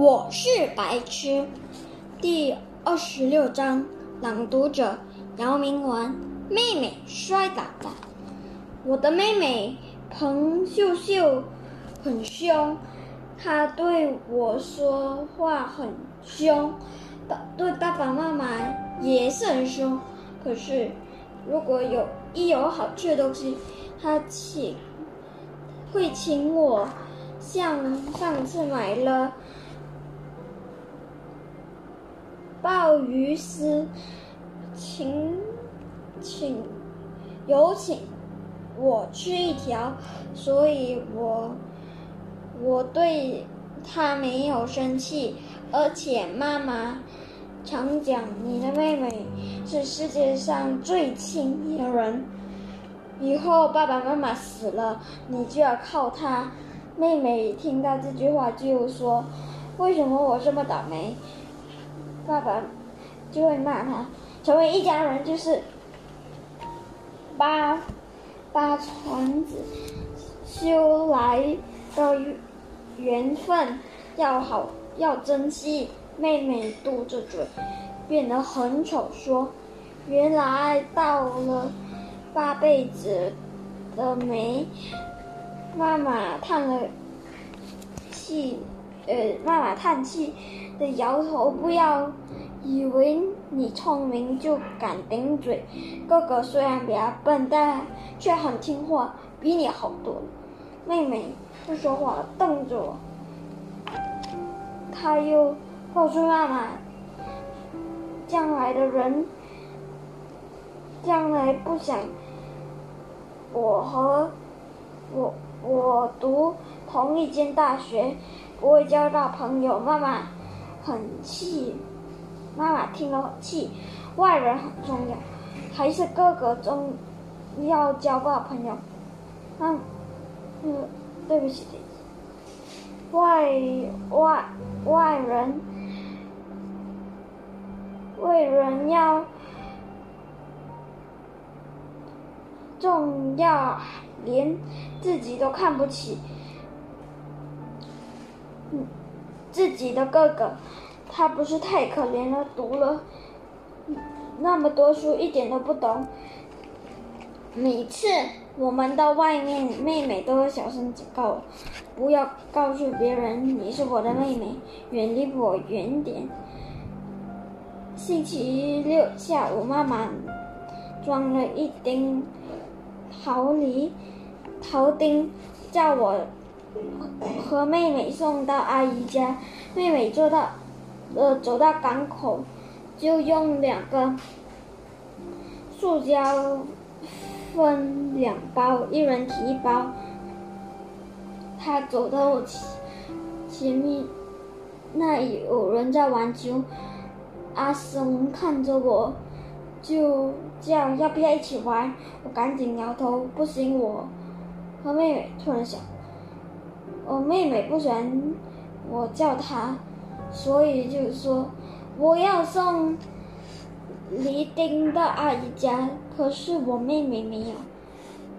我是白痴，第二十六章，朗读者姚明文。妹妹摔倒了，我的妹妹彭秀秀很凶，她对我说话很凶，爸对爸爸妈妈也是很凶。可是如果有一有好吃的东西，她请会请我，像上次买了。鲍鱼丝，请请有请我吃一条，所以我我对他没有生气，而且妈妈常讲你的妹妹是世界上最亲的人，以后爸爸妈妈死了，你就要靠她。妹妹听到这句话就说：“为什么我这么倒霉？”爸爸就会骂他，成为一家人就是把把船子修来的缘分要好要珍惜。妹妹嘟着嘴，变得很丑，说：“原来到了八辈子的没。”妈妈叹了气，呃，妈妈叹气的摇头，不要。以为你聪明就敢顶嘴，哥哥虽然比较笨，但却很听话，比你好多了妹妹不说话，瞪着我。他又告诉妈妈，将来的人，将来不想我和我我读同一间大学，不会交到朋友。妈妈很气。妈妈听了气，外人很重要，还是哥哥重要交到朋友？嗯，嗯，对不起，外外外人，外人要重要，连自己都看不起，自己的哥哥。他不是太可怜了，读了那么多书，一点都不懂。每次我们到外面，妹妹都会小声警告我，不要告诉别人你是我的妹妹，远离我远点。星期六下午，妈妈装了一丁桃梨桃丁，叫我和妹妹送到阿姨家。妹妹做到。呃，走到港口，就用两个塑胶分两包，一人提一包。他走到我前前面，那有人在玩球。阿生看着我，就叫要不要一起玩？我赶紧摇头，不行。我和妹妹突然想，我妹妹不喜欢我叫她。所以就说，我要送黎丁到阿姨家，可是我妹妹没有。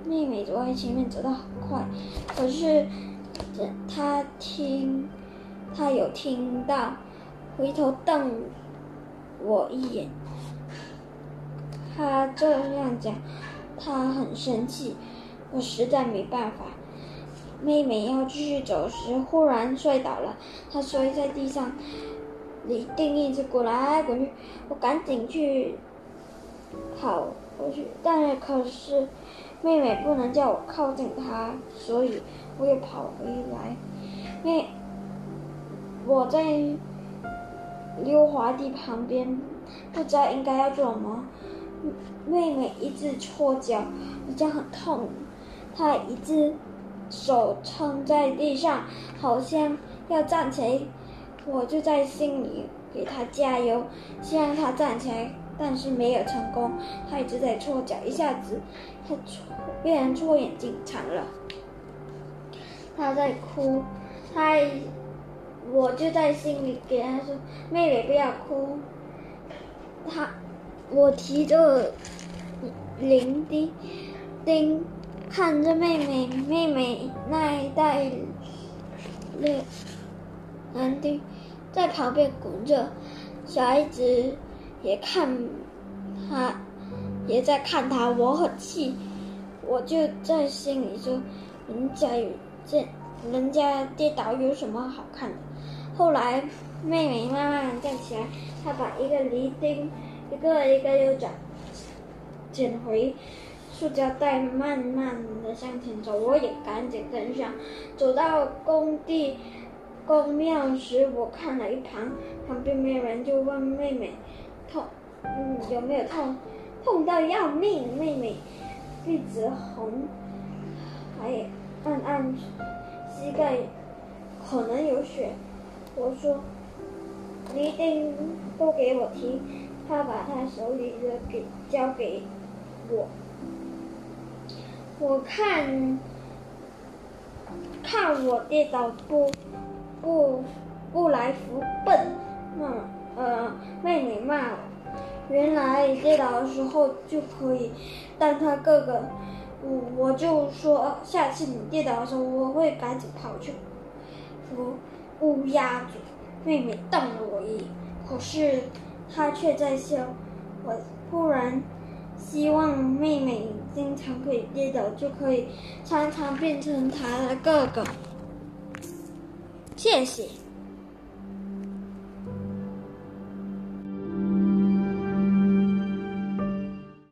妹妹走在前面走得很快，可是她听，她有听到，回头瞪我一眼。她这样讲，她很生气，我实在没办法。妹妹要继续走时，忽然摔倒了，她摔在地上，李定一直滚来滚去，我赶紧去跑过去，但是可是妹妹不能叫我靠近她，所以我又跑回来。妹，我在溜滑梯旁边，不知道应该要做什么。妹妹一直搓脚，脚很痛，她一直。手撑在地上，好像要站起来，我就在心里给他加油，希望他站起来，但是没有成功，他一直在搓脚，一下子他搓被人搓眼睛惨了，他在哭，他我就在心里给他说：“妹妹不要哭。”他我提着零丁丁。看着，妹妹那一袋，那蓝丁在旁边滚着。小孩子也看他，也在看他。我很气，我就在心里说：“人家有这，人家跌倒有什么好看的？”后来妹妹慢慢站起来，她把一个梨钉一个一个又捡捡回塑胶袋，慢慢的向前走。我也赶紧跟上，走到工地。公庙时，我看了一旁，旁边没有人，就问妹妹：“痛，嗯，有没有痛？痛到要命！”妹妹鼻子红，还按按膝盖，可能有血。我说：“你一定都给我提。”他把他手里的给交给我，我看，看我跌倒不？不，不来扶笨，骂呃妹妹骂我，原来跌倒的时候就可以当他哥哥，我我就说下次你跌倒的时候我会赶紧跑去扶乌鸦嘴。妹妹瞪了我一眼，可是她却在笑。我忽然希望妹妹经常可以跌倒，就可以常常变成他的哥哥。谢谢。